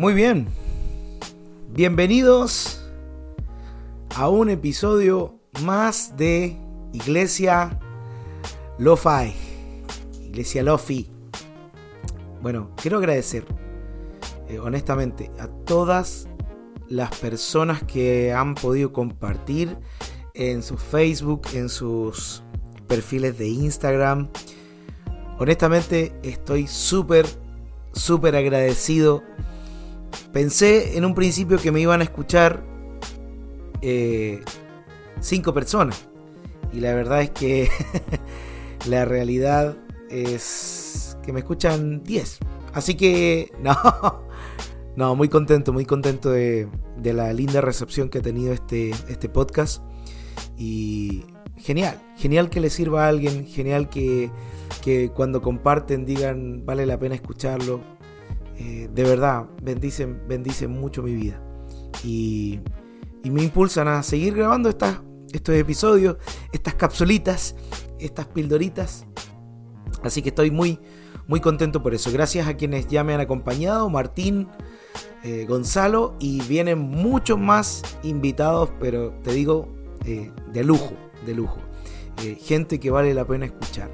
Muy bien. Bienvenidos a un episodio más de Iglesia Lo-Fi. Iglesia Lofi. Bueno, quiero agradecer eh, honestamente a todas las personas que han podido compartir en su Facebook, en sus perfiles de Instagram. Honestamente estoy súper, súper agradecido. Pensé en un principio que me iban a escuchar eh, cinco personas. Y la verdad es que la realidad es que me escuchan 10. Así que no, no, muy contento, muy contento de, la linda recepción que ha tenido este, este podcast. Y genial, genial que le sirva a alguien, genial que, cuando comparten digan vale la pena escucharlo. Eh, de verdad, bendicen, bendicen mucho mi vida. Y, me impulsan a seguir grabando estos episodios, estas capsulitas, estas pildoritas. Así que estoy muy, muy contento por eso. Gracias a quienes ya me han acompañado, Martín, eh, Gonzalo, y vienen muchos más invitados, pero te digo, eh, de lujo, de lujo. Gente que vale la pena escuchar.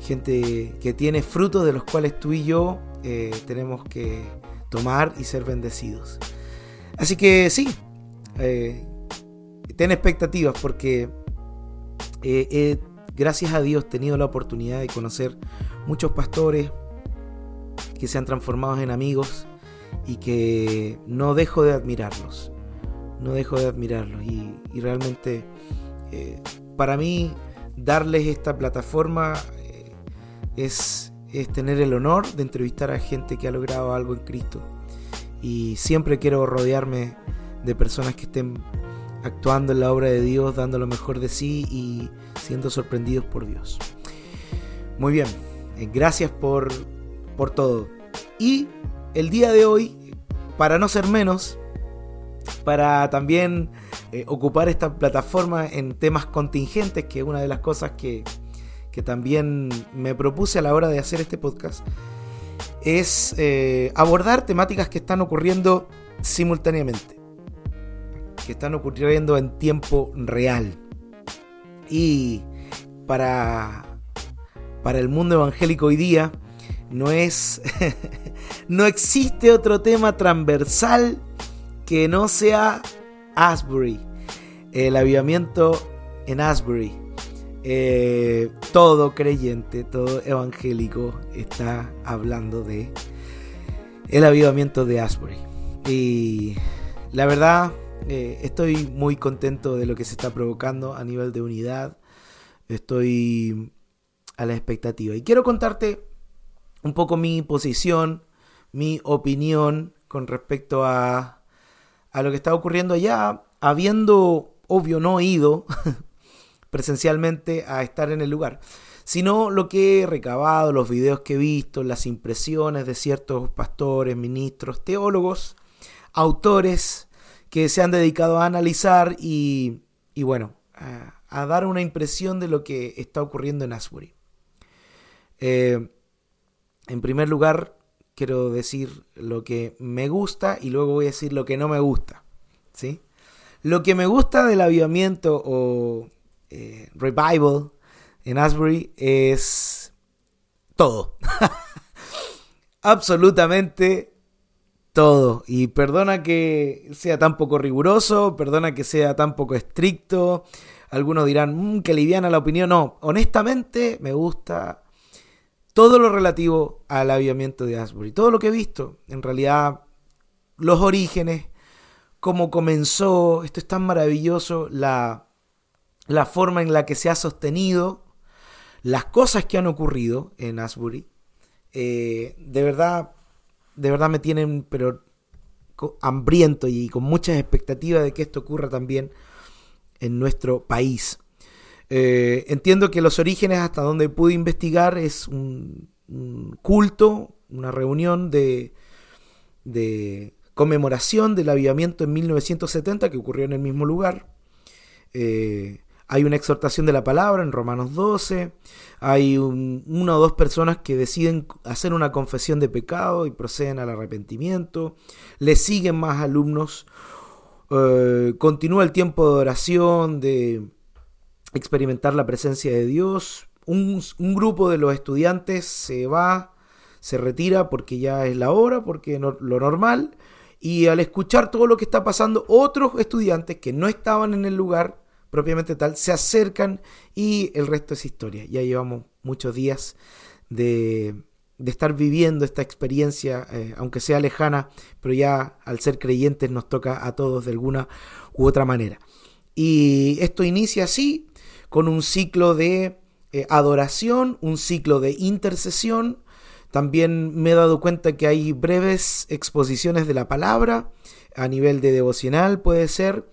Gente que tiene frutos de los cuales tú y yo tenemos que tomar y ser bendecidos. Así que sí, ten expectativas porque gracias a Dios, he tenido la oportunidad de conocer muchos pastores que se han transformado en amigos y que no dejo de admirarlos. No dejo de admirarlos. Y, realmente eh, para mí darles esta plataforma eh, es, es tener el honor de entrevistar a gente que ha logrado algo en Cristo. Y siempre quiero rodearme de personas que estén actuando en la obra de Dios, dando lo mejor de sí y siendo sorprendidos por Dios. Muy bien, eh, gracias por, por todo. Y el día de hoy, para no ser menos, para también eh, ocupar esta plataforma en temas contingentes, que es una de las cosas que, que también me propuse a la hora de hacer este podcast, es eh, abordar temáticas que están ocurriendo simultáneamente, que están ocurriendo en tiempo real. Y para, para el mundo evangélico hoy día, no es. no existe otro tema transversal que no sea Asbury. El avivamiento en Asbury. Eh, todo creyente, todo evangélico está hablando de el avivamiento de Asbury. Y la verdad, eh, estoy muy contento de lo que se está provocando a nivel de unidad. Estoy a la expectativa. Y quiero contarte un poco mi posición, mi opinión con respecto a, a lo que está ocurriendo allá, habiendo, obvio, no ido presencialmente a estar en el lugar, sino lo que he recabado, los videos que he visto, las impresiones de ciertos pastores, ministros, teólogos, autores, que se han dedicado a analizar y, bueno, a, dar una impresión de lo que está ocurriendo en Asbury. Eh, en primer lugar, quiero decir lo que me gusta y luego voy a decir lo que no me gusta. ¿sí? Lo que me gusta del avivamiento o eh, revival en Asbury es todo. Absolutamente todo. Y perdona que sea tan poco riguroso, perdona que sea tan poco estricto. Algunos dirán, mmm, que liviana la opinión. No, honestamente me gusta todo lo relativo al avivamiento de Asbury. Todo lo que he visto, en realidad, los orígenes, cómo comenzó, esto es tan maravilloso, la, la forma en la que se ha sostenido, las cosas que han ocurrido en Asbury. Eh, de verdad, de verdad me tienen pero hambriento y con muchas expectativas de que esto ocurra también en nuestro país. Eh, entiendo que los orígenes hasta donde pude investigar es un, culto, una reunión de, de, conmemoración del avivamiento en 1970 que ocurrió en el mismo lugar. Eh, hay una exhortación de la palabra en Romanos 12, hay una o dos personas que deciden hacer una confesión de pecado y proceden al arrepentimiento, le siguen más alumnos, eh, continúa el tiempo de oración, de experimentar la presencia de Dios, un, grupo de los estudiantes se va, se retira porque ya es la hora, porque no, lo normal, y al escuchar todo lo que está pasando, otros estudiantes que no estaban en el lugar propiamente tal, se acercan y el resto es historia. Ya llevamos muchos días de, estar viviendo esta experiencia, eh, aunque sea lejana, pero ya al ser creyentes nos toca a todos de alguna u otra manera. Y esto inicia así, con un ciclo de eh, adoración, un ciclo de intercesión. También me he dado cuenta que hay breves exposiciones de la palabra a nivel de devocional, puede ser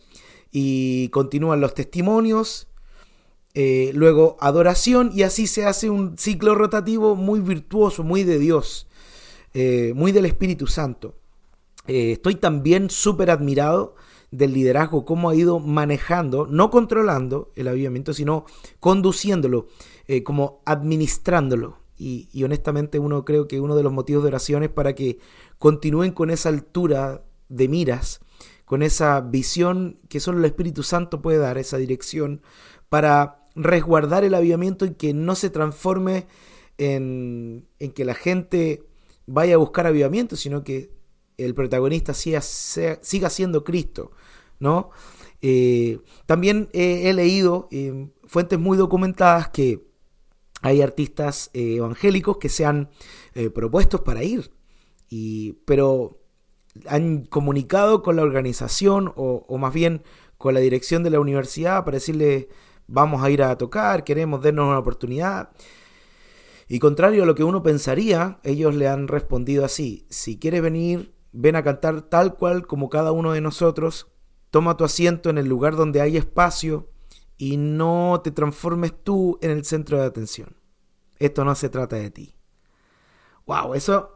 y continúan los testimonios, eh, luego adoración y así se hace un ciclo rotativo muy virtuoso, muy de Dios, eh, muy del Espíritu Santo. Eh, estoy también súper admirado del liderazgo, cómo ha ido manejando, no controlando el avivamiento, sino conduciéndolo, como administrándolo. Y, y, honestamente uno creo que uno de los motivos de oración es para que continúen con esa altura de miras con esa visión que solo el Espíritu Santo puede dar, esa dirección, para resguardar el avivamiento y que no se transforme en, que la gente vaya a buscar avivamiento, sino que el protagonista siga, siga siendo Cristo, ¿no? Eh, también he leído en fuentes muy documentadas que hay artistas eh, evangélicos que se han eh, propuestos para ir, y, pero han comunicado con la organización o, más bien con la dirección de la universidad para decirle vamos a ir a tocar, queremos darnos una oportunidad. Y contrario a lo que uno pensaría, ellos le han respondido así, si quieres venir, ven a cantar tal cual como cada uno de nosotros, toma tu asiento en el lugar donde hay espacio y no te transformes tú en el centro de atención. Esto no se trata de ti. Wow, eso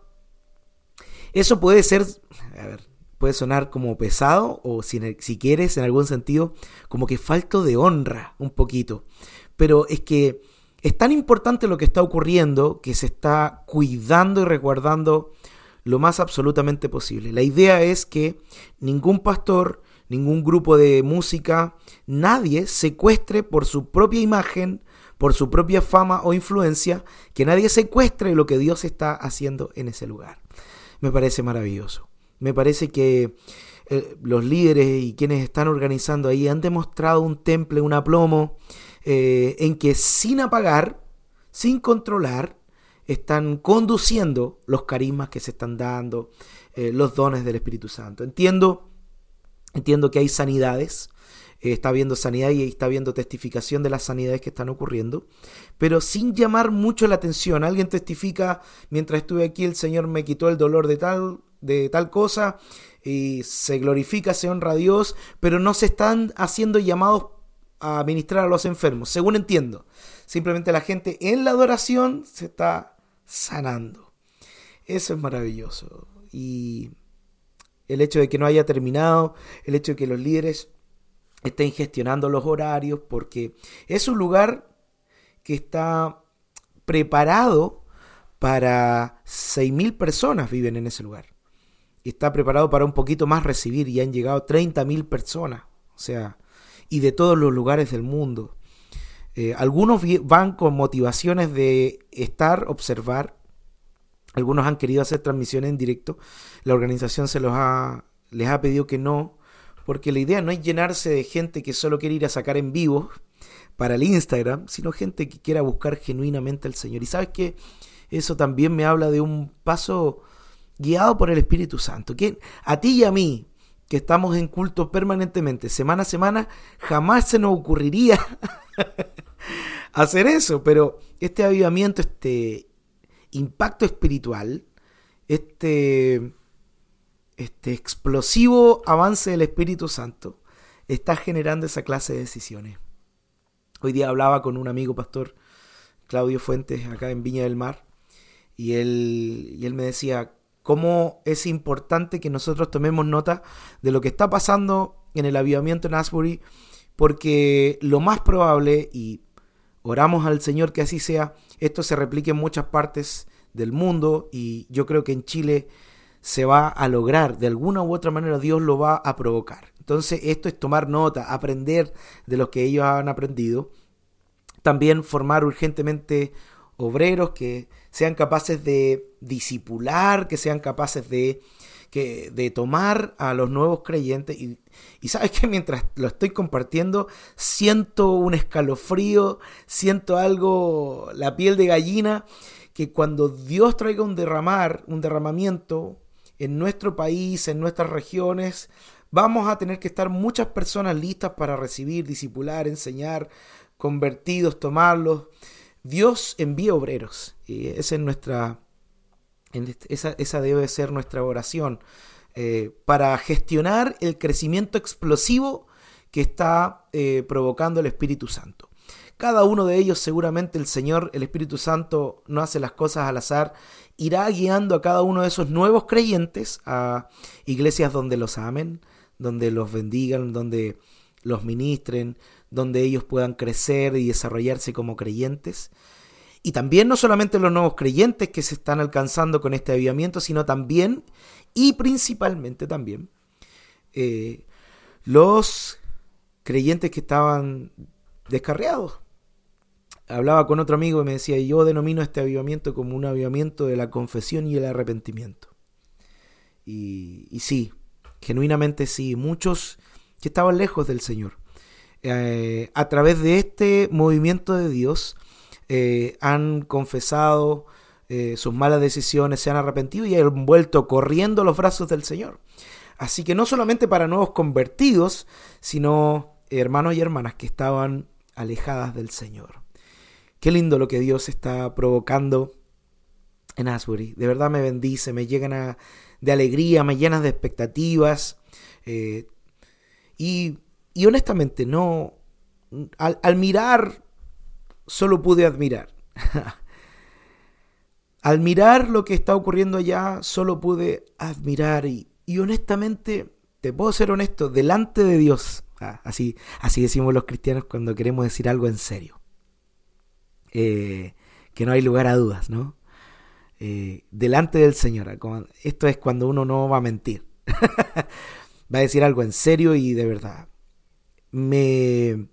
eso puede ser, a ver, puede sonar como pesado o si, quieres en algún sentido como que falto de honra un poquito. Pero es que es tan importante lo que está ocurriendo que se está cuidando y resguardando lo más absolutamente posible. La idea es que ningún pastor, ningún grupo de música, nadie secuestre por su propia imagen, por su propia fama o influencia, que nadie secuestre lo que Dios está haciendo en ese lugar me parece maravilloso. Me parece que eh, los líderes y quienes están organizando ahí han demostrado un temple, un aplomo, eh, en que sin apagar, sin controlar, están conduciendo los carismas que se están dando, eh, los dones del Espíritu Santo. Entiendo, entiendo que hay sanidades, está habiendo sanidad y está habiendo testificación de las sanidades que están ocurriendo, pero sin llamar mucho la atención. Alguien testifica, mientras estuve aquí el Señor me quitó el dolor de tal, de tal cosa, y se glorifica, se honra a Dios, pero no se están haciendo llamados a ministrar a los enfermos, según entiendo. Simplemente la gente en la adoración se está sanando. Eso es maravilloso. Y el hecho de que no haya terminado, el hecho de que los líderes estén gestionando los horarios, porque es un lugar que está preparado para 6.000 personas viven en ese lugar. Y está preparado para un poquito más recibir y han llegado 30.000 personas. O sea, y de todos los lugares del mundo. Eh, algunos van con motivaciones de estar, observar. Algunos han querido hacer transmisiones en directo. La organización se los ha, les ha pedido que no, porque la idea no es llenarse de gente que solo quiere ir a sacar en vivo para el Instagram, sino gente que quiera buscar genuinamente al Señor. Y sabes que eso también me habla de un paso guiado por el Espíritu Santo, a ti y a mí, que estamos en culto permanentemente, semana a semana, jamás se nos ocurriría hacer eso, pero este avivamiento, este impacto espiritual, este este explosivo avance del Espíritu Santo está generando esa clase de decisiones. Hoy día hablaba con un amigo pastor, Claudio Fuentes, acá en Viña del Mar, y él, y él me decía cómo es importante que nosotros tomemos nota de lo que está pasando en el avivamiento en Asbury, porque lo más probable, y oramos al Señor que así sea, esto se replique en muchas partes del mundo y yo creo que en Chile se va a lograr, de alguna u otra manera Dios lo va a provocar. Entonces esto es tomar nota, aprender de lo que ellos han aprendido, también formar urgentemente obreros que sean capaces de disipular, que sean capaces de, que, de tomar a los nuevos creyentes. Y, y sabes que mientras lo estoy compartiendo, siento un escalofrío, siento algo, la piel de gallina, que cuando Dios traiga un derramar, un derramamiento en nuestro país, en nuestras regiones, vamos a tener que estar muchas personas listas para recibir, disipular, enseñar, convertidos, tomarlos. Dios envía obreros. Y esa es nuestra. Esa, esa debe ser nuestra oración. Eh, para gestionar el crecimiento explosivo que está eh, provocando el Espíritu Santo. Cada uno de ellos seguramente el Señor, el Espíritu Santo, no hace las cosas al azar, irá guiando a cada uno de esos nuevos creyentes a iglesias donde los amen, donde los bendigan, donde los ministren, donde ellos puedan crecer y desarrollarse como creyentes. Y también no solamente los nuevos creyentes que se están alcanzando con este avivamiento, sino también y principalmente también eh, los creyentes que estaban descarriados. Hablaba con otro amigo y me decía, yo denomino este avivamiento como un avivamiento de la confesión y el arrepentimiento. Y, sí, genuinamente sí, muchos que estaban lejos del Señor eh, a través de este movimiento de Dios eh, han confesado eh, sus malas decisiones, se han arrepentido y han vuelto corriendo los brazos del Señor. Así que no solamente para nuevos convertidos, sino hermanos y hermanas que estaban alejadas del Señor. Qué lindo lo que Dios está provocando en Asbury. De verdad me bendice, me llegan de alegría, me llenan de expectativas. y y honestamente, no. Al, mirar, solo pude admirar. al mirar lo que está ocurriendo allá, solo pude admirar. Y, honestamente, te puedo ser honesto, delante de Dios. Ah, así, así decimos los cristianos cuando queremos decir algo en serio. Eh, que no hay lugar a dudas, ¿no? Eh, delante del Señor. Esto es cuando uno no va a mentir. va a decir algo en serio y de verdad me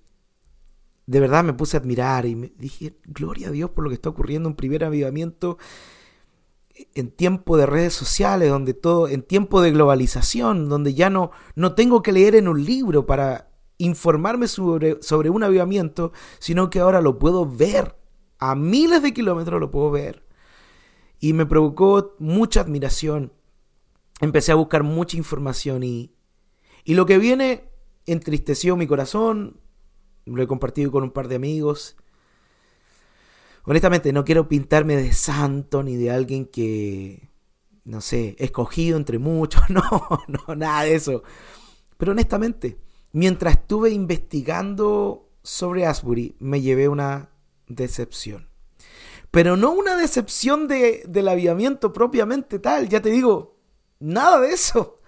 de verdad me puse a admirar y me dije, gloria a Dios por lo que está ocurriendo, un primer avivamiento en tiempo de redes sociales, donde todo, en tiempo de globalización, donde ya no, no tengo que leer en un libro para informarme sobre, sobre un avivamiento, sino que ahora lo puedo ver, a miles de kilómetros lo puedo ver. Y me provocó mucha admiración. Empecé a buscar mucha información y, y lo que viene entristeció mi corazón, lo he compartido con un par de amigos. Honestamente, no quiero pintarme de santo ni de alguien que, no sé, escogido entre muchos, no, no, nada de eso. Pero honestamente, mientras estuve investigando sobre Asbury, me llevé una decepción. Pero no una decepción de, del aviamiento propiamente tal, ya te digo, nada de eso.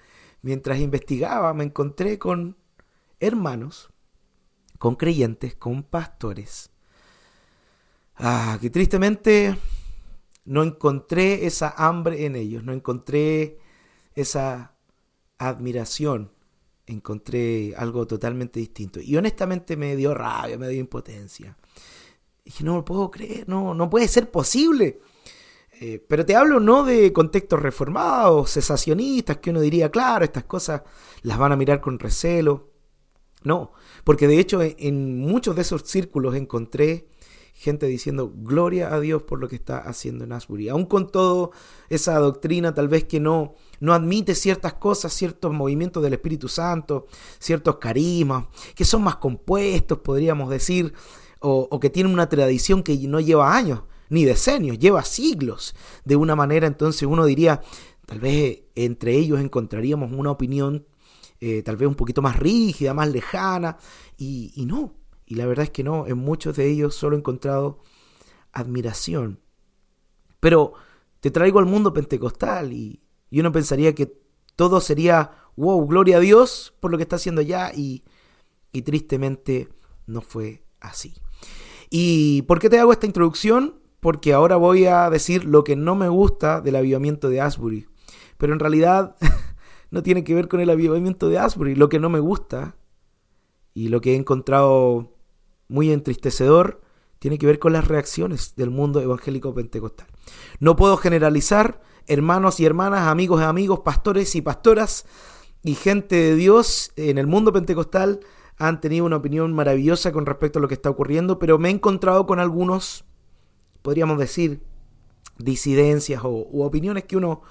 Mientras investigaba, me encontré con hermanos, con creyentes, con pastores, ah, que tristemente no encontré esa hambre en ellos, no encontré esa admiración, encontré algo totalmente distinto. Y honestamente me dio rabia, me dio impotencia. Dije, no lo puedo creer, no, no puede ser posible. Eh, pero te hablo no de contextos reformados, cesacionistas, que uno diría, claro, estas cosas las van a mirar con recelo. No, porque de hecho en muchos de esos círculos encontré gente diciendo gloria a Dios por lo que está haciendo en Asbury. Aún con toda esa doctrina tal vez que no, no admite ciertas cosas, ciertos movimientos del Espíritu Santo, ciertos carismas, que son más compuestos, podríamos decir, o, que tienen una tradición que no lleva años, ni decenios, lleva siglos. De una manera entonces uno diría, tal vez entre ellos encontraríamos una opinión eh, tal vez un poquito más rígida, más lejana, y, no, y la verdad es que no, en muchos de ellos solo he encontrado admiración. Pero te traigo al mundo pentecostal y, y uno pensaría que todo sería, wow, gloria a Dios por lo que está haciendo allá, y, Y tristemente no fue así. ¿Y por qué te hago esta introducción? Porque ahora voy a decir lo que no me gusta del avivamiento de Asbury. Pero en realidad no tiene que ver con el avivamiento de Asbury. Lo que no me gusta y lo que he encontrado muy entristecedor tiene que ver con las reacciones del mundo evangélico pentecostal. No puedo generalizar, hermanos y hermanas, amigos y amigos, pastores y pastoras y gente de Dios en el mundo pentecostal han tenido una opinión maravillosa con respecto a lo que está ocurriendo, pero me he encontrado con algunos, podríamos decir, disidencias o opiniones que uno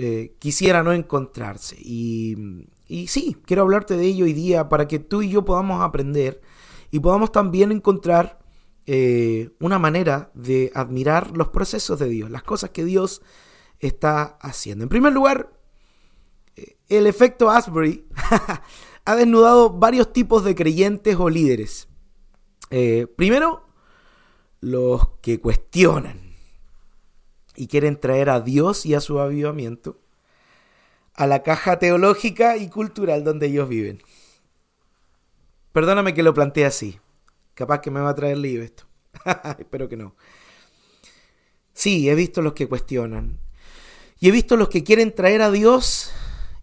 eh, quisiera no encontrarse. Y, y sí, quiero hablarte de ello hoy día para que tú y yo podamos aprender y podamos también encontrar eh, una manera de admirar los procesos de Dios, las cosas que Dios está haciendo. En primer lugar, eh, el efecto Asbury ha desnudado varios tipos de creyentes o líderes. Eh, primero, los que cuestionan y quieren traer a Dios y a su avivamiento a la caja teológica y cultural donde ellos viven. Perdóname que lo plantee así. Capaz que me va a traer lío esto. Espero que no. Sí, he visto los que cuestionan. Y he visto los que quieren traer a Dios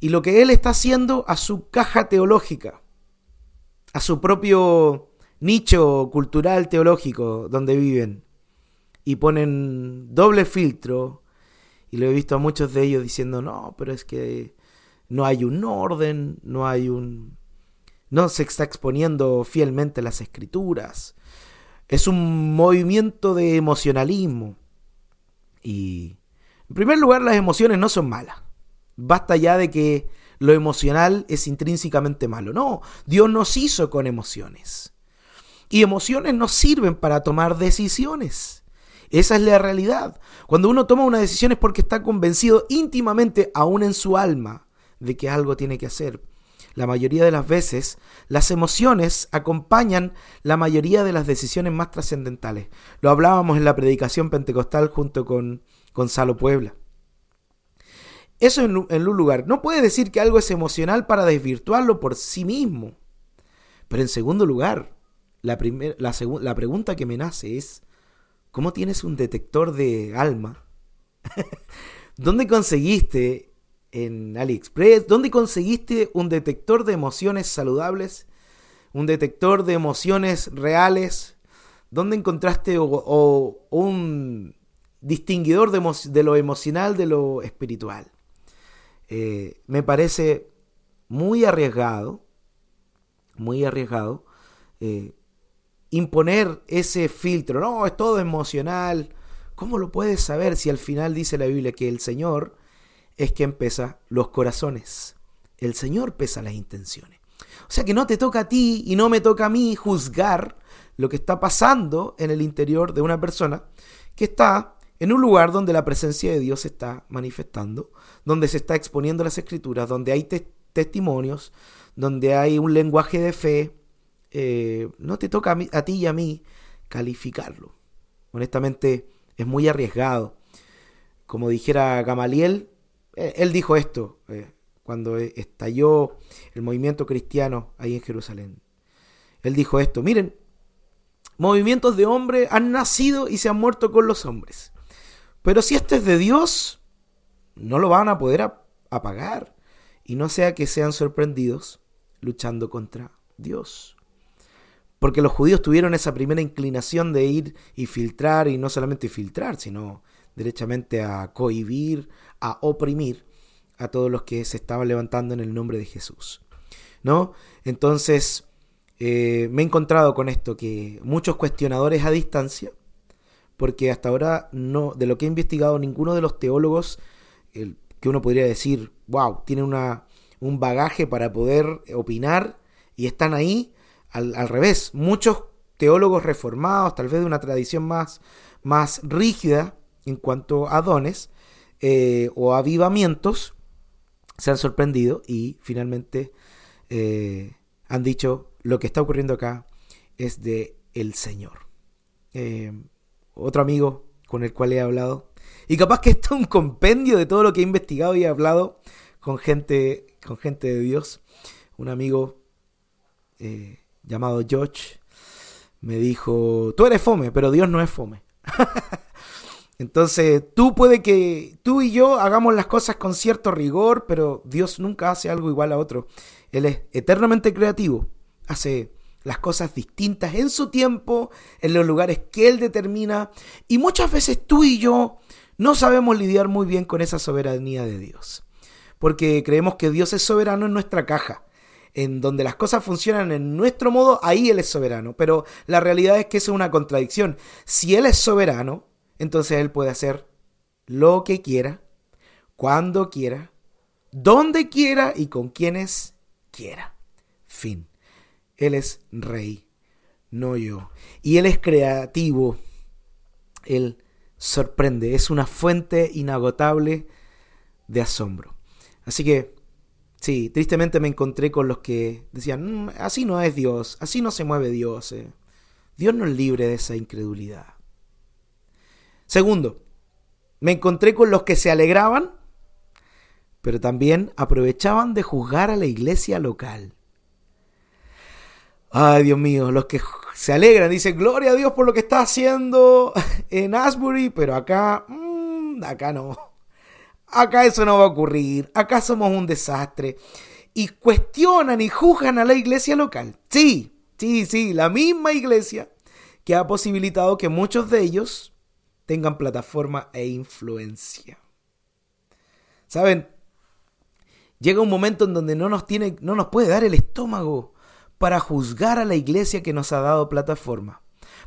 y lo que Él está haciendo a su caja teológica, a su propio nicho cultural teológico donde viven. Y ponen doble filtro. Y lo he visto a muchos de ellos diciendo, no, pero es que no hay un orden, no hay un no se está exponiendo fielmente las escrituras. Es un movimiento de emocionalismo. Y, en primer lugar, las emociones no son malas. Basta ya de que lo emocional es intrínsecamente malo. No, Dios nos hizo con emociones. Y emociones nos sirven para tomar decisiones. Esa es la realidad. Cuando uno toma una decisión es porque está convencido íntimamente, aún en su alma, de que algo tiene que hacer la mayoría de las veces, las emociones acompañan la mayoría de las decisiones más trascendentales. Lo hablábamos en la predicación pentecostal junto con Gonzalo Puebla. Eso en, un lugar. No puede decir que algo es emocional para desvirtuarlo por sí mismo. Pero en segundo lugar, la, la, la pregunta que me nace es, ¿cómo tienes un detector de alma? ¿Dónde conseguiste en AliExpress? ¿Dónde conseguiste un detector de emociones saludables? ¿Un detector de emociones reales? ¿Dónde encontraste un distinguidor de, lo emocional de lo espiritual? Eh, me parece muy arriesgado, muy arriesgado, eh, imponer ese filtro. No, es todo emocional. ¿Cómo lo puedes saber si al final dice la Biblia que el Señor es quien pesa los corazones. El Señor pesa las intenciones. O sea que no te toca a ti y no me toca a mí juzgar lo que está pasando en el interior de una persona que está en un lugar donde la presencia de Dios se está manifestando, donde se está exponiendo las escrituras, donde hay testimonios, donde hay un lenguaje de fe. Eh, no te toca a, a ti y a mí calificarlo. Honestamente, es muy arriesgado. Como dijera Gamaliel, eh, él dijo esto eh, cuando estalló el movimiento cristiano ahí en Jerusalén. Él dijo esto, miren, movimientos de hombres han nacido y se han muerto con los hombres. Pero si esto es de Dios, no lo van a poder apagar. Y no sea que sean sorprendidos luchando contra Dios. Porque los judíos tuvieron esa primera inclinación de ir y filtrar, y no solamente filtrar, sino derechamente a cohibir, a oprimir a todos los que se estaban levantando en el nombre de Jesús. ¿No? Entonces, eh, me he encontrado con esto, que muchos cuestionadores a distancia, porque hasta ahora no, de lo que he investigado, ninguno de los teólogos que uno podría decir, wow, tiene una, un bagaje para poder opinar y están ahí al, al, revés. Muchos teólogos reformados, tal vez de una tradición más, más rígida en cuanto a dones, eh, o avivamientos se han sorprendido y finalmente eh, han dicho lo que está ocurriendo acá es de el Señor. Eh, otro amigo con el cual he hablado y capaz que esto es un compendio de todo lo que he investigado y he hablado con gente con gente de Dios. Un amigo eh, llamado George me dijo, tú eres fome, pero Dios no es fome. Entonces, tú puede que tú y yo hagamos las cosas con cierto rigor, pero Dios nunca hace algo igual a otro. Él es eternamente creativo, hace las cosas distintas en su tiempo, en los lugares que Él determina, y muchas veces tú y yo no sabemos lidiar muy bien con esa soberanía de Dios, porque creemos que Dios es soberano en nuestra caja. En donde las cosas funcionan en nuestro modo, ahí Él es soberano. Pero la realidad es que eso es una contradicción. Si Él es soberano, entonces Él puede hacer lo que quiera, cuando quiera, donde quiera y con quienes quiera. Fin. Él es rey, no yo. Y Él es creativo. Él sorprende. Es una fuente inagotable de asombro. Así que, sí, tristemente me encontré con los que decían, mm, así no es Dios, así no se mueve Dios. Eh". Dios nos libre de esa incredulidad. Segundo, me encontré con los que se alegraban, pero también aprovechaban de juzgar a la iglesia local. Ay, Dios mío, los que se alegran, dicen, gloria a Dios por lo que está haciendo en Asbury, pero acá, mmm, acá no. Acá eso no va a ocurrir, acá somos un desastre. Y cuestionan y juzgan a la iglesia local. Sí, sí, sí, la misma iglesia que ha posibilitado que muchos de ellos tengan plataforma e influencia. ¿Saben? Llega un momento en donde no nos, tiene, no nos puede dar el estómago para juzgar a la iglesia que nos ha dado plataforma,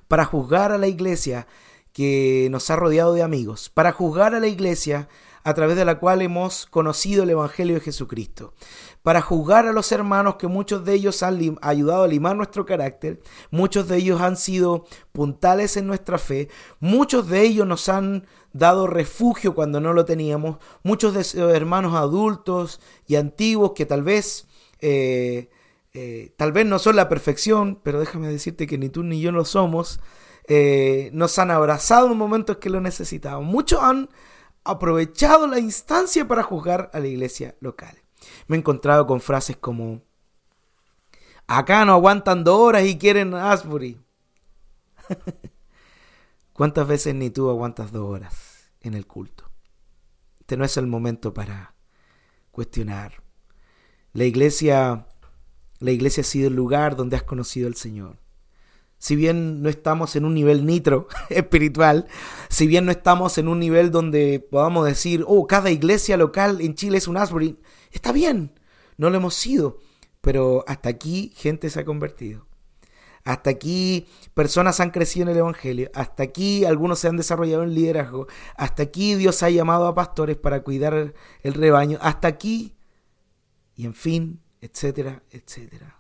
para juzgar a la iglesia que nos ha rodeado de amigos, para juzgar a la iglesia a través de la cual hemos conocido el Evangelio de Jesucristo, para juzgar a los hermanos que muchos de ellos han ayudado a limar nuestro carácter, muchos de ellos han sido puntales en nuestra fe, muchos de ellos nos han dado refugio cuando no lo teníamos, muchos de esos hermanos adultos y antiguos que tal vez... Eh, eh, tal vez no son la perfección, pero déjame decirte que ni tú ni yo lo somos, eh, nos han abrazado en momentos que lo necesitaban. Muchos han aprovechado la instancia para juzgar a la iglesia local. Me he encontrado con frases como, acá no aguantan dos horas y quieren Asbury. ¿Cuántas veces ni tú aguantas dos horas en el culto? Este no es el momento para cuestionar. La iglesia, la iglesia ha sido el lugar donde has conocido al Señor si bien no estamos en un nivel nitro espiritual, si bien no estamos en un nivel donde podamos decir, oh, cada iglesia local en Chile es un Asbury, está bien, no lo hemos sido, pero hasta aquí gente se ha convertido. Hasta aquí personas han crecido en el Evangelio. Hasta aquí algunos se han desarrollado en liderazgo. Hasta aquí Dios ha llamado a pastores para cuidar el rebaño. Hasta aquí. Y en fin, etcétera, etcétera.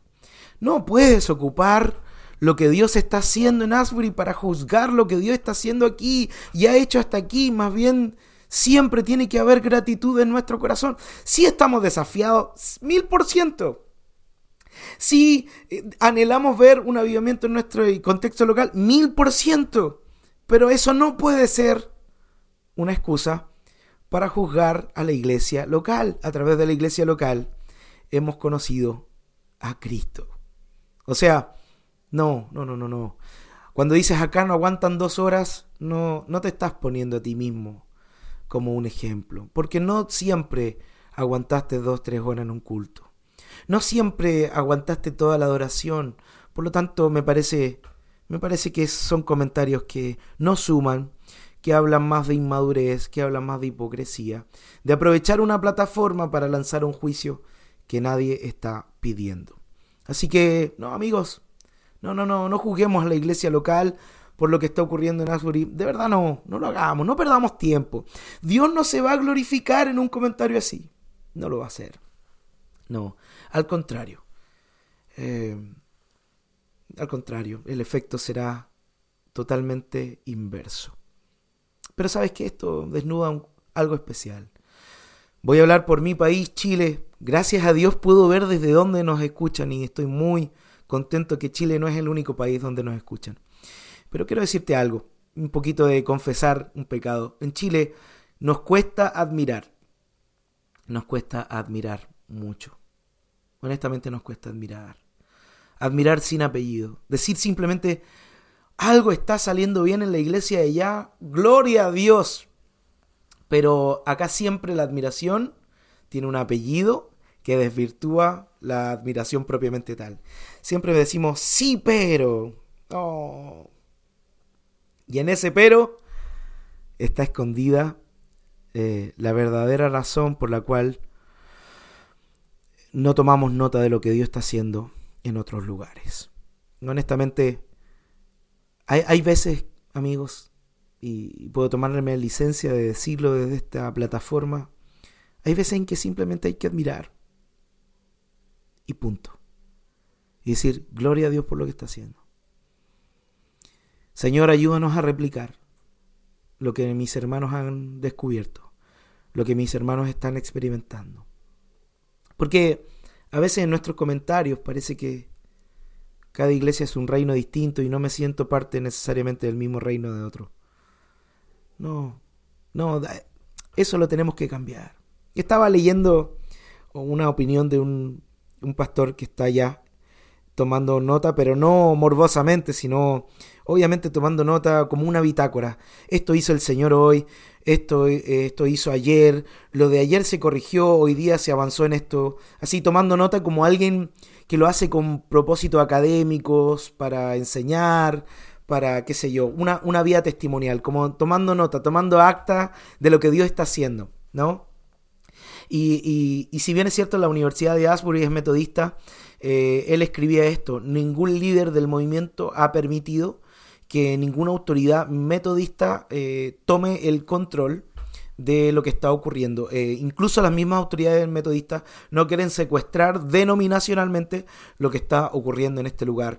No puedes ocupar lo que Dios está haciendo en Asbury para juzgar lo que Dios está haciendo aquí y ha hecho hasta aquí. Más bien, siempre tiene que haber gratitud en nuestro corazón. Si estamos desafiados, mil por ciento. Si eh, anhelamos ver un avivamiento en nuestro contexto local, mil por ciento. Pero eso no puede ser una excusa para juzgar a la iglesia local. A través de la iglesia local hemos conocido a Cristo. O sea, no, no, no, no, no. Cuando dices acá no aguantan dos horas, no, no te estás poniendo a ti mismo como un ejemplo, porque no siempre aguantaste dos, tres horas en un culto. No siempre aguantaste toda la adoración. Por lo tanto, me parece, me parece que son comentarios que no suman, que hablan más de inmadurez, que hablan más de hipocresía, de aprovechar una plataforma para lanzar un juicio que nadie está pidiendo. Así que, no, amigos, no, no, no, no juzguemos a la iglesia local por lo que está ocurriendo en Asbury. De verdad no, no lo hagamos, no perdamos tiempo. Dios no se va a glorificar en un comentario así. No lo va a hacer. No, al contrario. Eh, al contrario, el efecto será totalmente inverso. Pero sabes que esto desnuda algo especial. Voy a hablar por mi país, Chile. Gracias a Dios puedo ver desde dónde nos escuchan y estoy muy, contento que Chile no es el único país donde nos escuchan. Pero quiero decirte algo, un poquito de confesar un pecado. En Chile nos cuesta admirar, nos cuesta admirar mucho. Honestamente nos cuesta admirar. admirar sin apellido, decir simplemente, algo está saliendo bien en la iglesia de ya, gloria a Dios. Pero acá siempre la admiración tiene un apellido que desvirtúa la admiración propiamente tal. Siempre decimos, sí, pero. Y en ese pero está escondida eh, la verdadera razón por la cual no tomamos nota de lo que Dios está haciendo en otros lugares. Honestamente, hay veces, amigos, y puedo tomarme licencia de decirlo desde esta plataforma, hay veces en que simplemente hay que admirar. Y punto. Y decir, gloria a Dios por lo que está haciendo. Señor, ayúdanos a replicar lo que mis hermanos han descubierto, lo que mis hermanos están experimentando. Porque a veces en nuestros comentarios parece que cada iglesia es un reino distinto y no me siento parte necesariamente del mismo reino de otro. No, no, eso lo tenemos que cambiar. Estaba leyendo una opinión de un, un pastor que está allá tomando nota, pero no morbosamente, sino obviamente tomando nota como una bitácora. Esto hizo el Señor hoy, esto, esto hizo ayer, lo de ayer se corrigió, hoy día se avanzó en esto, así tomando nota como alguien que lo hace con propósitos académicos, para enseñar, para, qué sé yo, una, una vía testimonial, como tomando nota, tomando acta de lo que Dios está haciendo, ¿no? Y, y, si bien es cierto, la Universidad de Asbury es metodista, eh, él escribía esto, ningún líder del movimiento ha permitido que ninguna autoridad metodista eh, tome el control de lo que está ocurriendo. Eh, incluso las mismas autoridades metodistas no quieren secuestrar denominacionalmente lo que está ocurriendo en este lugar.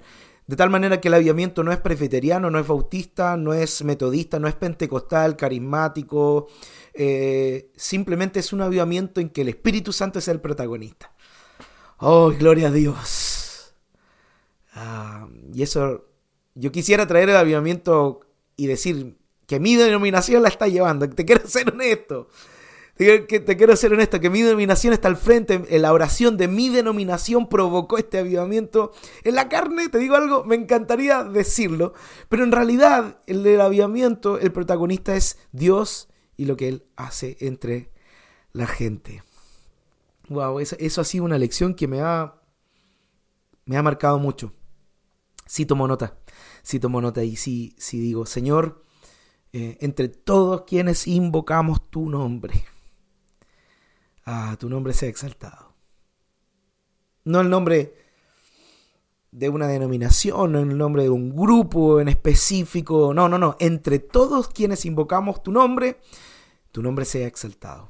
De tal manera que el avivamiento no es presbiteriano, no es bautista, no es metodista, no es pentecostal, carismático. Eh, simplemente es un avivamiento en que el Espíritu Santo es el protagonista. ¡Oh, gloria a Dios! Ah, y eso, yo quisiera traer el avivamiento y decir que mi denominación la está llevando. Te quiero ser honesto que te quiero ser honesto, que mi denominación está al frente, en la oración de mi denominación provocó este avivamiento. En la carne, te digo algo, me encantaría decirlo, pero en realidad el del avivamiento, el protagonista es Dios y lo que Él hace entre la gente. Wow, eso, ha sido una lección que me ha, me ha marcado mucho. Sí tomo nota, sí tomo nota y sí, sí digo, Señor, eh, entre todos quienes invocamos tu nombre, Ah, tu nombre sea exaltado. No el nombre de una denominación, no el nombre de un grupo en específico. No, no, no. Entre todos quienes invocamos tu nombre, tu nombre sea exaltado.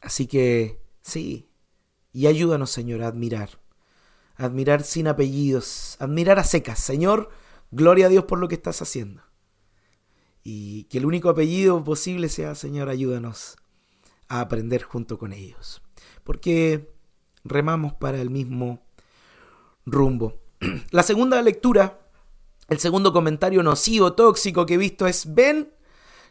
Así que, sí. Y ayúdanos, Señor, a admirar. admirar sin apellidos. admirar a secas. Señor, gloria a Dios por lo que estás haciendo. Y que el único apellido posible sea, Señor, ayúdanos a aprender junto con ellos. Porque remamos para el mismo rumbo. La segunda lectura, el segundo comentario nocivo, tóxico que he visto es, ven,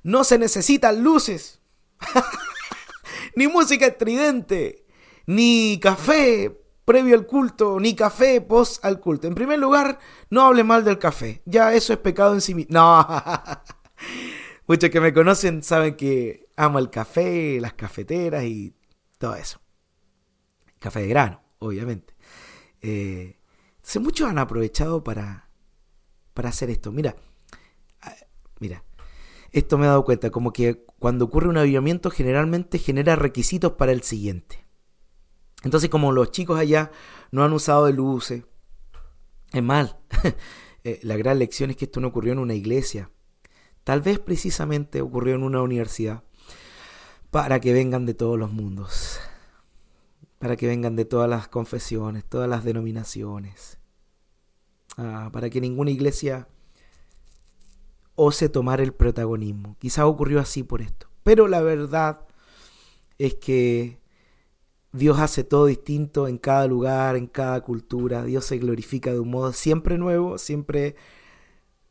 no se necesitan luces, ni música estridente, ni café previo al culto, ni café post al culto. En primer lugar, no hable mal del café, ya eso es pecado en sí mismo. No, muchos que me conocen saben que amo el café, las cafeteras y todo eso. Café de grano, obviamente. Eh, entonces muchos han aprovechado para, para hacer esto. Mira, ah, mira, esto me he dado cuenta, como que cuando ocurre un avivamiento generalmente genera requisitos para el siguiente. Entonces como los chicos allá no han usado de luces, es mal. Eh, la gran lección es que esto no ocurrió en una iglesia. Tal vez precisamente ocurrió en una universidad para que vengan de todos los mundos, para que vengan de todas las confesiones, todas las denominaciones, ah, para que ninguna iglesia ose tomar el protagonismo. Quizá ocurrió así por esto, pero la verdad es que Dios hace todo distinto en cada lugar, en cada cultura. Dios se glorifica de un modo siempre nuevo, siempre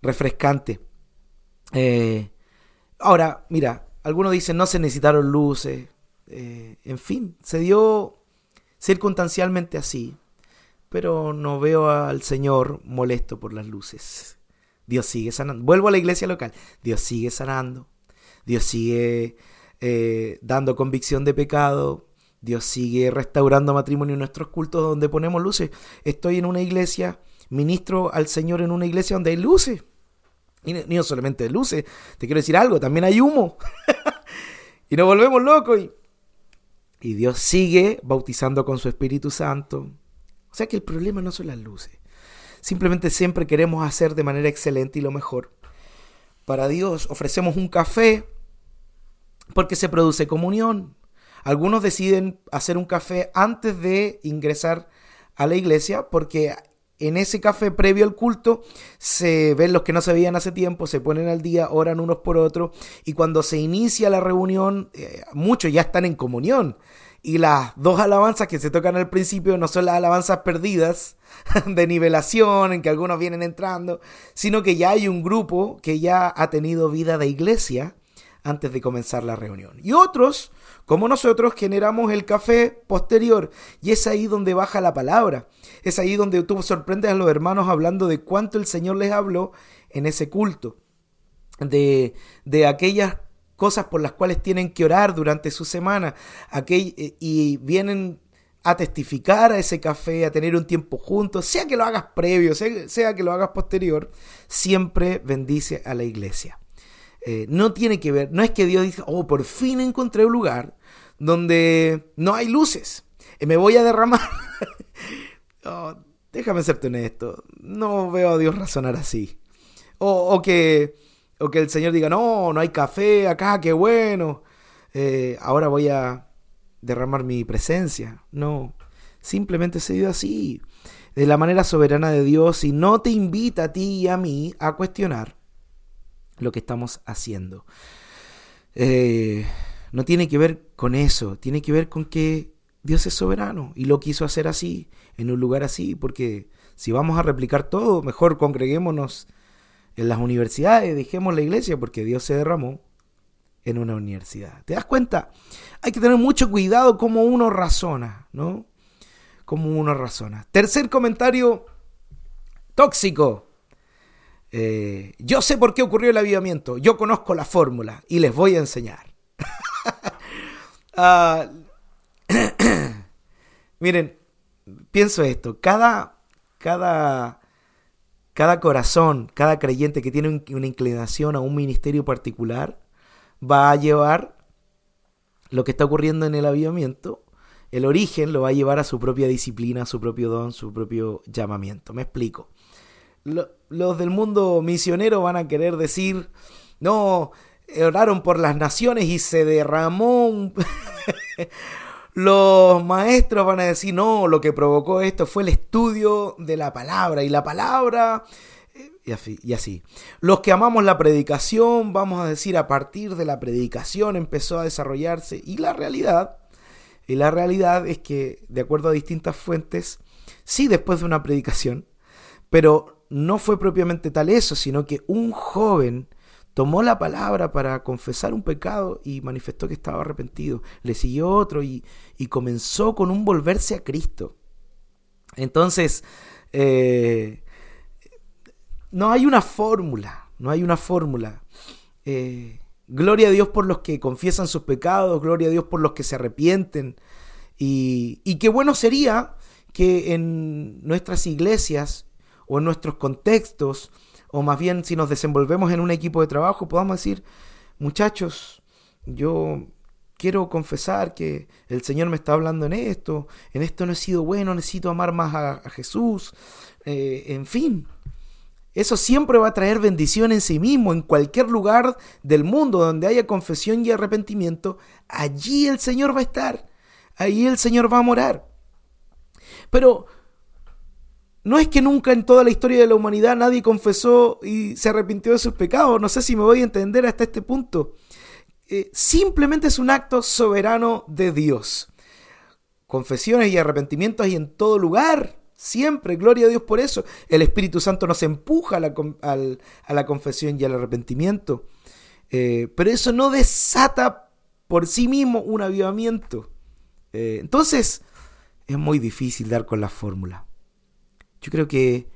refrescante. Eh, ahora, mira, algunos dicen no se necesitaron luces. Eh, en fin, se dio circunstancialmente así. pero no veo al Señor molesto por las luces. Dios sigue sanando. Vuelvo a la iglesia local. Dios sigue sanando. Dios sigue eh, dando convicción de pecado. Dios sigue restaurando matrimonio en nuestros cultos donde ponemos luces. Estoy en una iglesia, ministro al Señor en una iglesia donde hay luces. No solamente luces, te quiero decir algo, también hay humo. y nos volvemos locos. Y, y Dios sigue bautizando con su Espíritu Santo. O sea que el problema no son las luces. Simplemente siempre queremos hacer de manera excelente y lo mejor. Para Dios ofrecemos un café porque se produce comunión. Algunos deciden hacer un café antes de ingresar a la iglesia porque en ese café previo al culto se ven los que no se veían hace tiempo, se ponen al día, oran unos por otros y cuando se inicia la reunión eh, muchos ya están en comunión. Y las dos alabanzas que se tocan al principio no son las alabanzas perdidas de nivelación en que algunos vienen entrando, sino que ya hay un grupo que ya ha tenido vida de iglesia antes de comenzar la reunión. Y otros, como nosotros, generamos el café posterior. Y es ahí donde baja la palabra. Es ahí donde tú sorprendes a los hermanos hablando de cuánto el Señor les habló en ese culto. De, de aquellas cosas por las cuales tienen que orar durante su semana. Eh, y vienen a testificar a ese café, a tener un tiempo juntos, sea que lo hagas previo, sea, sea que lo hagas posterior, siempre bendice a la iglesia. Eh, no tiene que ver, no es que Dios dice, oh, por fin encontré un lugar donde no hay luces, y me voy a derramar. oh, déjame serte honesto, no veo a Dios razonar así. O, que, o que el Señor diga, no, no hay café acá, qué bueno, eh, ahora voy a derramar mi presencia. No, simplemente se dio así, de la manera soberana de Dios, y no te invita a ti y a mí a cuestionar lo que estamos haciendo. Eh, no tiene que ver con eso, tiene que ver con que Dios es soberano y lo quiso hacer así, en un lugar así, porque si vamos a replicar todo, mejor congreguémonos en las universidades, dejemos la iglesia, porque Dios se derramó en una universidad. ¿Te das cuenta? Hay que tener mucho cuidado cómo uno razona, ¿no? Cómo uno razona. Tercer comentario tóxico. Eh, yo sé por qué ocurrió el avivamiento, yo conozco la fórmula y les voy a enseñar. Ah, miren, pienso esto, cada, cada, cada corazón, cada creyente que tiene una inclinación a un ministerio particular, va a llevar lo que está ocurriendo en el avivamiento, el origen lo va a llevar a su propia disciplina, a su propio don, su propio llamamiento. Me explico los del mundo misionero van a querer decir, no, oraron por las naciones y se derramó los maestros van a decir, no, lo que provocó esto fue el estudio de la palabra y la palabra... Y así, y así. Los que amamos la predicación, vamos a decir, a partir de la predicación empezó a desarrollarse. Y la realidad, y la realidad es que, de acuerdo a distintas fuentes, sí después de una predicación, pero no fue propiamente tal eso, sino que un joven tomó la palabra para confesar un pecado y manifestó que estaba arrepentido. Le siguió otro y, comenzó con un volverse a Cristo. Entonces, eh, no hay una fórmula, no hay una fórmula. Eh, gloria a Dios por los que confiesan sus pecados, gloria a Dios por los que se arrepienten. Y, y qué bueno sería que en nuestras iglesias o en nuestros contextos, o más bien si nos desenvolvemos en un equipo de trabajo, podamos decir, muchachos, yo quiero confesar que el Señor me está hablando en esto, en esto no he sido bueno, necesito amar más a, Jesús, eh, en fin. Eso siempre va a traer bendición en sí mismo, en cualquier lugar del mundo donde haya confesión y arrepentimiento, allí el Señor va a estar, allí el Señor va a morar. Pero no es que nunca en toda la historia de la humanidad nadie confesó y se arrepintió de sus pecados. No sé si me voy a entender hasta este punto. Eh, simplemente es un acto soberano de Dios. Confesiones y arrepentimientos hay en todo lugar. Siempre, gloria a Dios por eso. El Espíritu Santo nos empuja a la, confesión y al arrepentimiento. Eh, pero eso no desata por sí mismo un avivamiento. Eh, entonces, es muy difícil dar con la fórmula. Yo creo que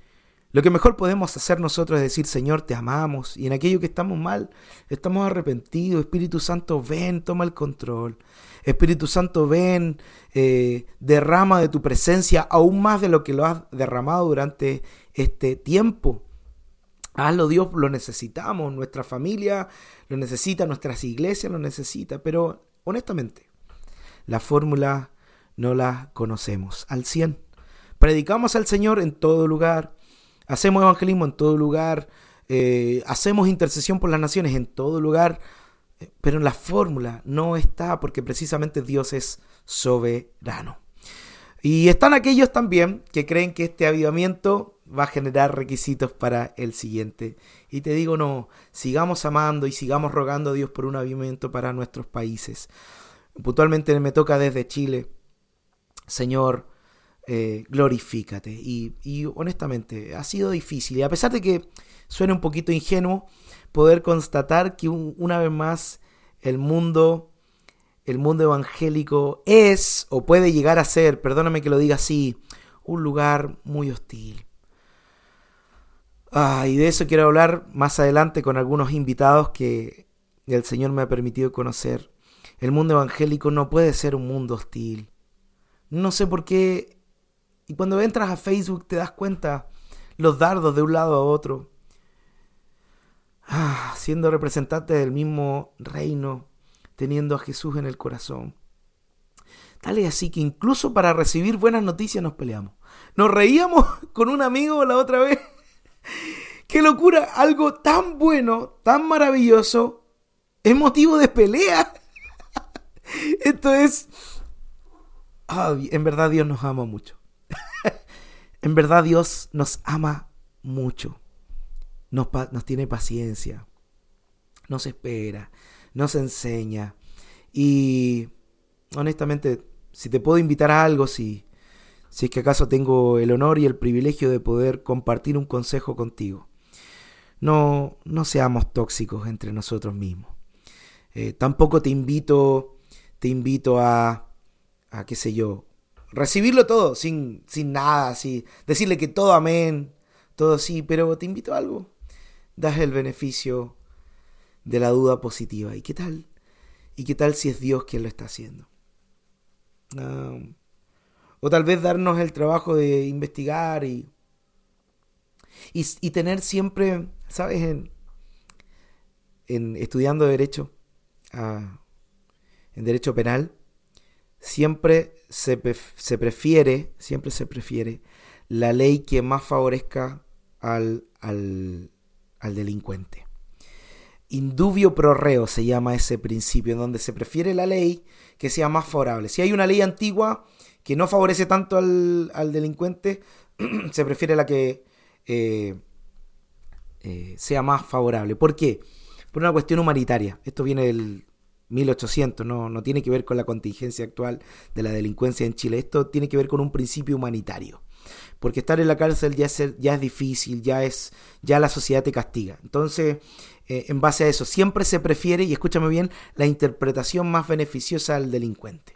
lo que mejor podemos hacer nosotros es decir, Señor, te amamos. Y en aquello que estamos mal, estamos arrepentidos. Espíritu Santo, ven, toma el control. Espíritu Santo, ven, eh, derrama de tu presencia aún más de lo que lo has derramado durante este tiempo. Hazlo, Dios, lo necesitamos. Nuestra familia lo necesita, nuestras iglesias lo necesita. Pero honestamente, la fórmula no la conocemos al 100. Predicamos al Señor en todo lugar Hacemos evangelismo en todo lugar, eh, hacemos intercesión por las naciones en todo lugar, eh, pero en la fórmula no está porque precisamente Dios es soberano. Y están aquellos también que creen que este avivamiento va a generar requisitos para el siguiente. Y te digo, no, sigamos amando y sigamos rogando a Dios por un avivamiento para nuestros países. Puntualmente me toca desde Chile. Señor, eh, glorifícate. Y, honestamente, ha sido difícil. Y a pesar de que suene un poquito ingenuo, poder constatar que una vez más el mundo, el mundo evangélico es o puede llegar a ser, perdóname que lo diga así, un lugar muy hostil. Ah, y de eso quiero hablar más adelante con algunos invitados que el Señor me ha permitido conocer. El mundo evangélico no puede ser un mundo hostil. No sé por qué y cuando entras a Facebook te das cuenta los dardos de un lado a otro. Ah, siendo representante del mismo reino, teniendo a Jesús en el corazón. Tal es así que incluso para recibir buenas noticias nos peleamos. Nos reíamos con un amigo la otra vez. ¡Qué locura! Algo tan bueno, tan maravilloso, es motivo de pelea. Esto es... Ah, en verdad Dios nos ama mucho. En verdad Dios nos ama mucho, nos, nos tiene paciencia, nos espera, nos enseña. Y honestamente, si te puedo invitar a algo, si, si es que acaso tengo el honor y el privilegio de poder compartir un consejo contigo, no, no seamos tóxicos entre nosotros mismos. Eh, tampoco te invito, te invito a, a, qué sé yo, recibirlo todo, sin, sin nada, así, decirle que todo amén, todo sí, pero te invito a algo. Das el beneficio de la duda positiva. ¿Y qué tal? ¿Y qué tal si es Dios quien lo está haciendo? o tal vez darnos el trabajo de investigar y, y, tener siempre, ¿sabes? En, en estudiando derecho, ah, en derecho penal, siempre se, prefiere, siempre se prefiere la ley que más favorezca al, al, al delincuente. Indubio pro reo se llama ese principio, en donde se prefiere la ley que sea más favorable. Si hay una ley antigua que no favorece tanto al, al delincuente, se prefiere la que eh, eh, sea más favorable. ¿Por qué? Por una cuestión humanitaria. Esto viene del, 1800, no, no tiene que ver con la contingencia actual de la delincuencia en Chile, esto tiene que ver con un principio humanitario. Porque estar en la cárcel ya es, ya es difícil, ya es ya la sociedad te castiga. Entonces, eh, en base a eso, siempre se prefiere, y escúchame bien, la interpretación más beneficiosa al delincuente.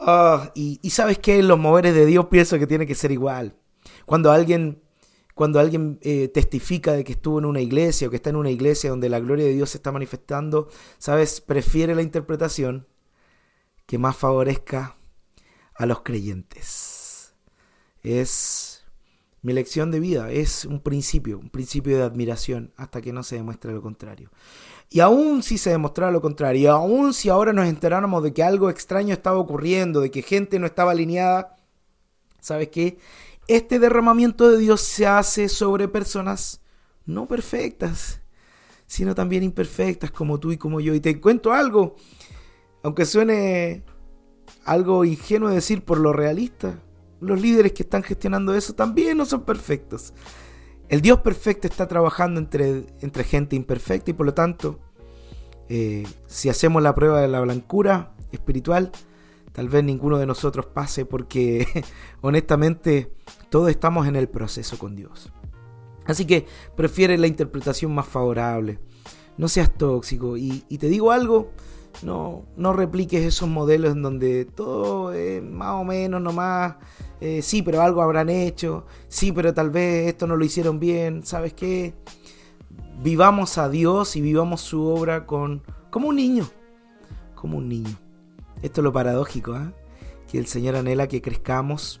Ah, y, sabes que los moveres de Dios pienso que tiene que ser igual. Cuando alguien cuando alguien eh, testifica de que estuvo en una iglesia o que está en una iglesia donde la gloria de Dios se está manifestando, ¿sabes? Prefiere la interpretación que más favorezca a los creyentes. Es mi lección de vida, es un principio, un principio de admiración hasta que no se demuestre lo contrario. Y aún si se demostrara lo contrario, aún si ahora nos enteráramos de que algo extraño estaba ocurriendo, de que gente no estaba alineada, ¿sabes qué? Este derramamiento de Dios se hace sobre personas no perfectas, sino también imperfectas como tú y como yo. Y te cuento algo, aunque suene algo ingenuo decir por lo realista, los líderes que están gestionando eso también no son perfectos. El Dios perfecto está trabajando entre, entre gente imperfecta y por lo tanto, eh, si hacemos la prueba de la blancura espiritual, tal vez ninguno de nosotros pase porque honestamente todos estamos en el proceso con Dios. Así que prefiere la interpretación más favorable. No seas tóxico. Y, te digo algo, No, no repliques esos modelos en donde todo es más o menos nomás. Eh, sí, pero algo habrán hecho. Sí, pero tal vez esto no lo hicieron bien. ¿Sabes qué? Vivamos a Dios y vivamos su obra con como un niño. Como un niño. Esto es lo paradójico, ¿eh? que el Señor anhela que crezcamos.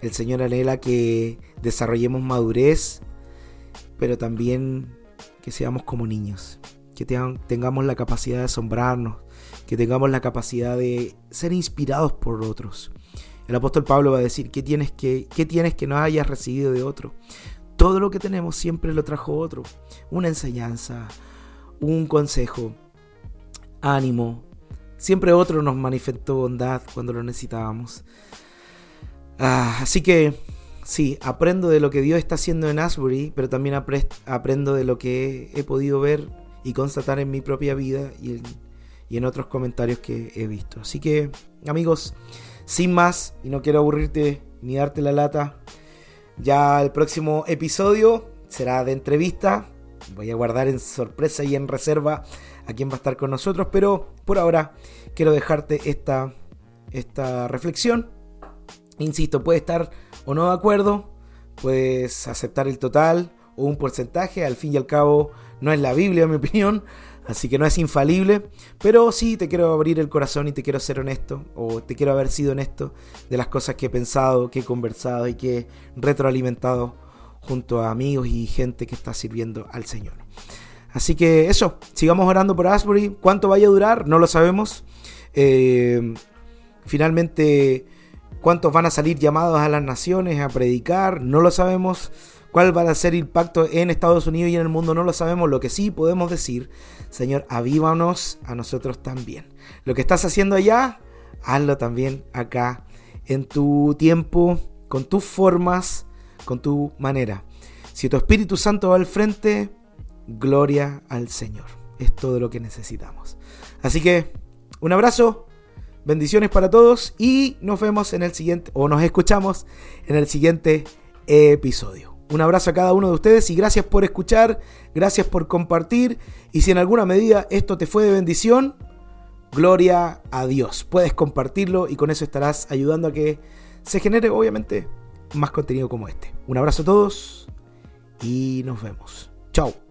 El Señor anhela que desarrollemos madurez, pero también que seamos como niños que tengamos la capacidad de asombrarnos, que tengamos la capacidad de ser inspirados por otros. El apóstol Pablo va a decir, ¿qué tienes que, qué tienes que no hayas recibido de otro? Todo lo que tenemos siempre lo trajo otro. Una enseñanza, un consejo, ánimo. Siempre otro nos manifestó bondad cuando lo necesitábamos. Ah, así que sí, aprendo de lo que Dios está haciendo en Asbury, pero también aprendo de lo que he podido ver y constatar en mi propia vida y en, otros comentarios que he visto. Así que, amigos, sin más, y no quiero aburrirte ni darte la lata, ya el próximo episodio será de entrevista. Voy a guardar en sorpresa y en reserva a quién va a estar con nosotros, pero por ahora quiero dejarte esta, esta reflexión. Insisto, puede estar o no de acuerdo, puedes aceptar el total o un porcentaje, al fin y al cabo no es la Biblia, en mi opinión, así que no es infalible, pero sí te quiero abrir el corazón y te quiero ser honesto, o te quiero haber sido honesto de las cosas que he pensado, que he conversado y que he retroalimentado junto a amigos y gente que está sirviendo al Señor. Así que eso, sigamos orando por Asbury. ¿Cuánto vaya a durar? No lo sabemos. Eh, finalmente, ¿cuántos van a salir llamados a las naciones a predicar? No lo sabemos. ¿Cuál va a ser el impacto en Estados Unidos y en el mundo? No lo sabemos. Lo que sí podemos decir, Señor, avívanos a nosotros también. Lo que estás haciendo allá, hazlo también acá, en tu tiempo, con tus formas, con tu manera. Si tu Espíritu Santo va al frente, gloria al Señor. Es todo lo que necesitamos. Así que, un abrazo, bendiciones para todos y nos vemos en el siguiente, o nos escuchamos en el siguiente episodio. Un abrazo a cada uno de ustedes y gracias por escuchar, gracias por compartir y si en alguna medida esto te fue de bendición, gloria a Dios. Puedes compartirlo y con eso estarás ayudando a que se genere obviamente más contenido como este. Un abrazo a todos y nos vemos. Chao.